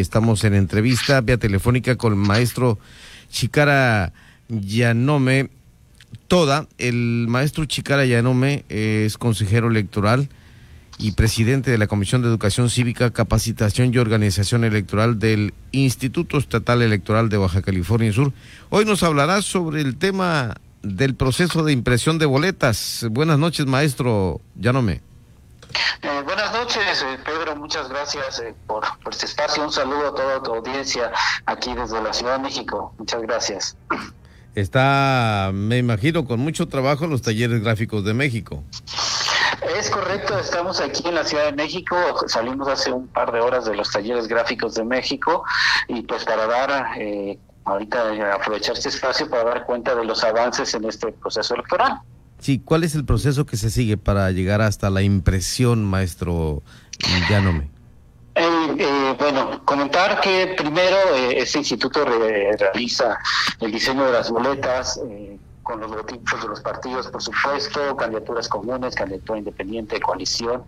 Estamos en entrevista vía telefónica con el maestro Chicara Yanome Toda. El maestro Chicara Yanome es consejero electoral y presidente de la Comisión de Educación Cívica, Capacitación y Organización Electoral del Instituto Estatal Electoral de Baja California Sur. Hoy nos hablará sobre el tema del proceso de impresión de boletas. Buenas noches, maestro Yanome. Eh, buenas noches, eh, Pedro. Muchas gracias eh, por, por, este espacio. Un saludo a toda tu audiencia aquí desde la Ciudad de México. Muchas gracias. Está, me imagino, con mucho trabajo en los talleres gráficos de México. Es correcto, estamos aquí en la Ciudad de México, salimos hace un par de horas de los talleres gráficos de México y pues para dar, eh, ahorita aprovechar este espacio para dar cuenta de los avances en este proceso electoral. Sí, ¿cuál es el proceso que se sigue para llegar hasta la impresión, maestro Llanome? Eh, eh, bueno, comentar que primero eh, este instituto re realiza el diseño de las boletas, eh, con los logotipos de los partidos, por supuesto, candidaturas comunes, candidatura independiente, coalición.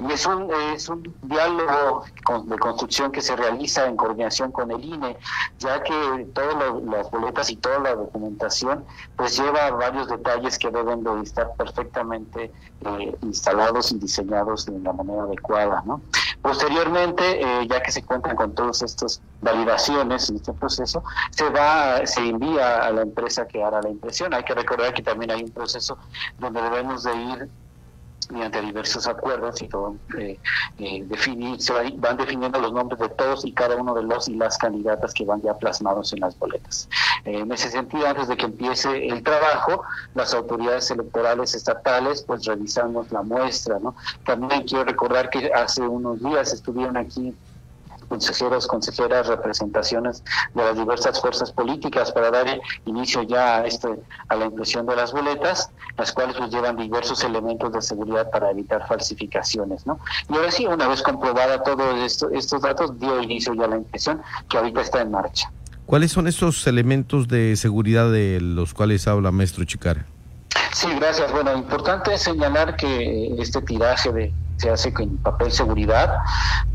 Y es un, es un diálogo de construcción que se realiza en coordinación con el INE, ya que todas las boletas y toda la documentación pues lleva varios detalles que deben de estar perfectamente eh, instalados y diseñados de la manera adecuada. ¿no? Posteriormente, eh, ya que se cuentan con todas estas validaciones en este proceso, se va, se envía a la empresa que hará la impresión. Hay que recordar que también hay un proceso donde debemos de ir mediante diversos acuerdos y todo eh, eh, definir, se van definiendo los nombres de todos y cada uno de los y las candidatas que van ya plasmados en las boletas. Eh, en ese sentido, antes de que empiece el trabajo, las autoridades electorales estatales pues revisamos la muestra, ¿no? También quiero recordar que hace unos días estuvieron aquí consejeros, consejeras, representaciones de las diversas fuerzas políticas para dar inicio ya a, este, a la impresión de las boletas, las cuales pues llevan diversos elementos de seguridad para evitar falsificaciones, ¿no? Y ahora sí, una vez comprobada todos esto, estos datos, dio inicio ya a la impresión que ahorita está en marcha. ¿Cuáles son esos elementos de seguridad de los cuales habla maestro Chicara? Sí, gracias. Bueno, importante señalar que este tiraje de se hace con papel seguridad,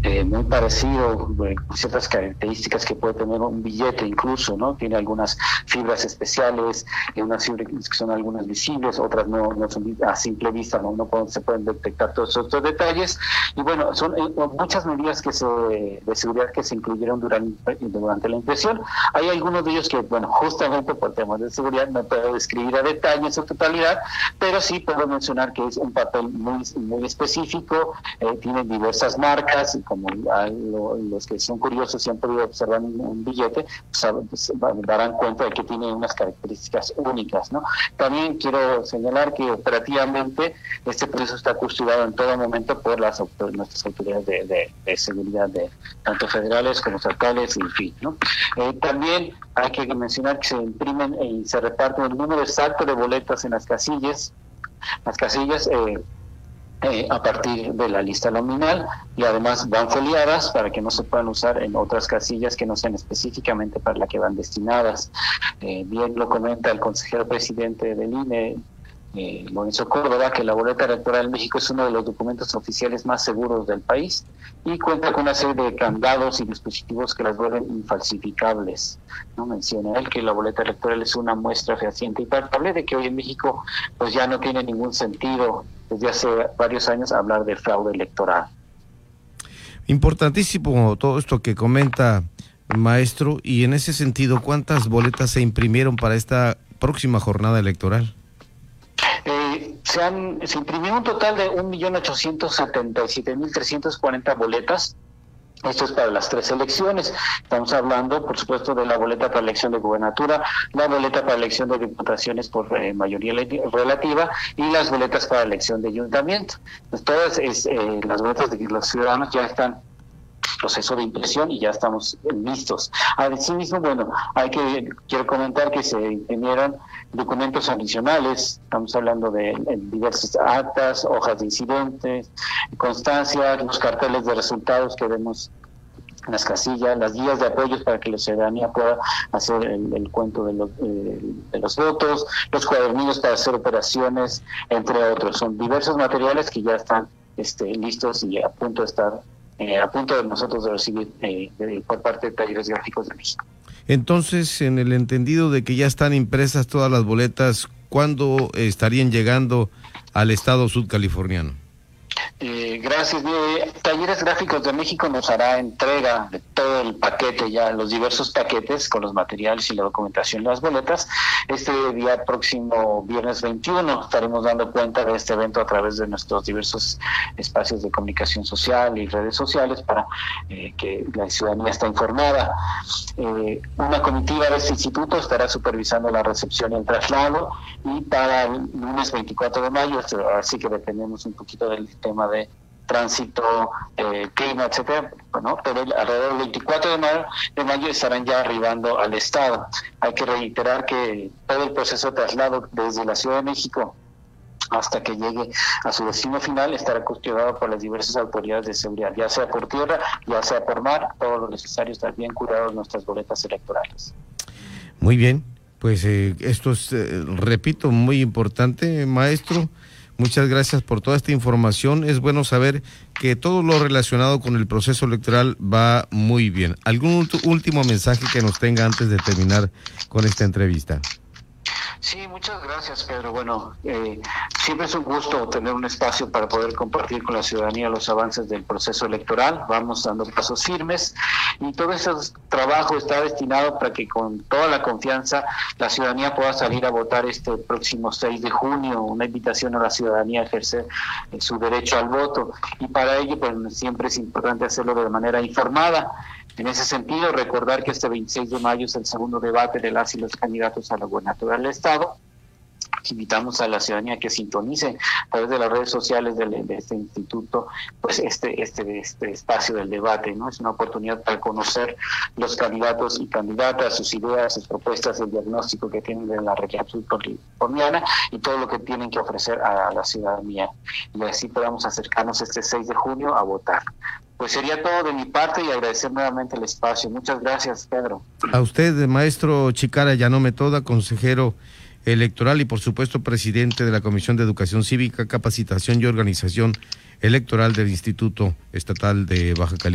eh, muy parecido, eh, ciertas características que puede tener un billete incluso, ¿no? Tiene algunas fibras especiales, eh, unas fibras que son algunas visibles, otras no, no son a simple vista, no, no se pueden detectar todos estos detalles. Y bueno, son muchas medidas que se, de seguridad que se incluyeron durante, durante la impresión. Hay algunos de ellos que, bueno, justamente por temas de seguridad no puedo describir a detalle en su totalidad, pero sí puedo mencionar que es un papel muy, muy específico eh, tiene diversas marcas y como los que son curiosos han podido observar un, billete, pues, pues darán cuenta de que tiene unas características únicas. También quiero señalar que operativamente este proceso está custodiado en todo momento por las nuestras autoridades de, seguridad, de tanto federales como estatales, en fin. Eh, también hay que mencionar que se imprimen y se reparten el número exacto de boletas en las casillas. Las casillas eh, eh, a partir de la lista nominal y además van foliadas para que no se puedan usar en otras casillas que no sean específicamente para la que van destinadas. Eh, bien lo comenta el consejero presidente del INE, eh, Lorenzo Córdoba, que la boleta electoral en México es uno de los documentos oficiales más seguros del país y cuenta con una serie de candados y dispositivos que las vuelven infalsificables. ¿no? Menciona él que la boleta electoral es una muestra fehaciente y palpable de que hoy en México pues ya no tiene ningún sentido desde hace varios años hablar de fraude electoral. Importantísimo todo esto que comenta maestro y en ese sentido, ¿cuántas boletas se imprimieron para esta próxima jornada electoral? Se, han, se imprimió un total de 1.877.340 boletas. Esto es para las tres elecciones. Estamos hablando, por supuesto, de la boleta para elección de gubernatura, la boleta para elección de diputaciones por eh, mayoría relativa y las boletas para elección de ayuntamiento. Pues todas es, eh, las boletas de los ciudadanos ya están proceso de impresión y ya estamos listos. Asimismo, bueno, hay que quiero comentar que se imprimieron documentos adicionales, estamos hablando de, diversas actas, hojas de incidentes, constancias, los carteles de resultados que vemos en las casillas, las guías de apoyos para que la ciudadanía pueda hacer el, cuento de los, eh, de los votos, los cuadernillos para hacer operaciones, entre otros. Son diversos materiales que ya están este, listos y a punto de estar eh, a punto de nosotros de recibir eh, por parte de Talleres Gráficos de México. Entonces, en el entendido de que ya están impresas todas las boletas, ¿cuándo estarían llegando al estado sudcaliforniano? Eh, gracias. Talleres Gráficos de México nos hará entrega de todo el paquete, ya los diversos paquetes con los materiales y la documentación las boletas. Este día próximo, viernes 21, estaremos dando cuenta de este evento a través de nuestros diversos espacios de comunicación social y redes sociales para eh, que la ciudadanía esté informada. Eh, una comitiva de este instituto estará supervisando la recepción y el traslado y para el lunes 24 de mayo, así que dependemos un poquito del tema de tránsito, eh, clima, etcétera, bueno, pero alrededor del 24 de mayo, estarán ya arribando al estado. Hay que reiterar que todo el proceso de traslado desde la Ciudad de México hasta que llegue a su destino final estará custodiado por las diversas autoridades de seguridad, ya sea por tierra, ya sea por mar, todo lo necesario estar bien curados nuestras boletas electorales. Muy bien, pues eh, esto es, eh, repito, muy importante, maestro. Muchas gracias por toda esta información. Es bueno saber que todo lo relacionado con el proceso electoral va muy bien. ¿Algún último mensaje que nos tenga antes de terminar con esta entrevista? Sí, muchas gracias, Pedro. Bueno, eh, siempre es un gusto tener un espacio para poder compartir con la ciudadanía los avances del proceso electoral. Vamos dando pasos firmes y todo ese trabajo está destinado para que con toda la confianza la ciudadanía pueda salir a votar este próximo 6 de junio. Una invitación a la ciudadanía a ejercer eh, su derecho al voto y para ello pues siempre es importante hacerlo de manera informada. En ese sentido, recordar que este 26 de mayo es el segundo debate de las y los candidatos a la gubernatura del Estado. Invitamos a la ciudadanía que sintonice a través de las redes sociales de, este instituto, pues este, este, este espacio del debate, ¿no? Es una oportunidad para conocer los candidatos y candidatas, sus ideas, sus propuestas, el diagnóstico que tienen de la región subcaliforniana y todo lo que tienen que ofrecer a la ciudadanía. Y así podamos acercarnos este 6 de junio a votar. Pues sería todo de mi parte y agradecer nuevamente el espacio. Muchas gracias, Pedro. A usted, maestro Chicara Yanome Toda, consejero electoral y por supuesto presidente de la Comisión de Educación Cívica, Capacitación y Organización Electoral del Instituto Estatal de Baja California.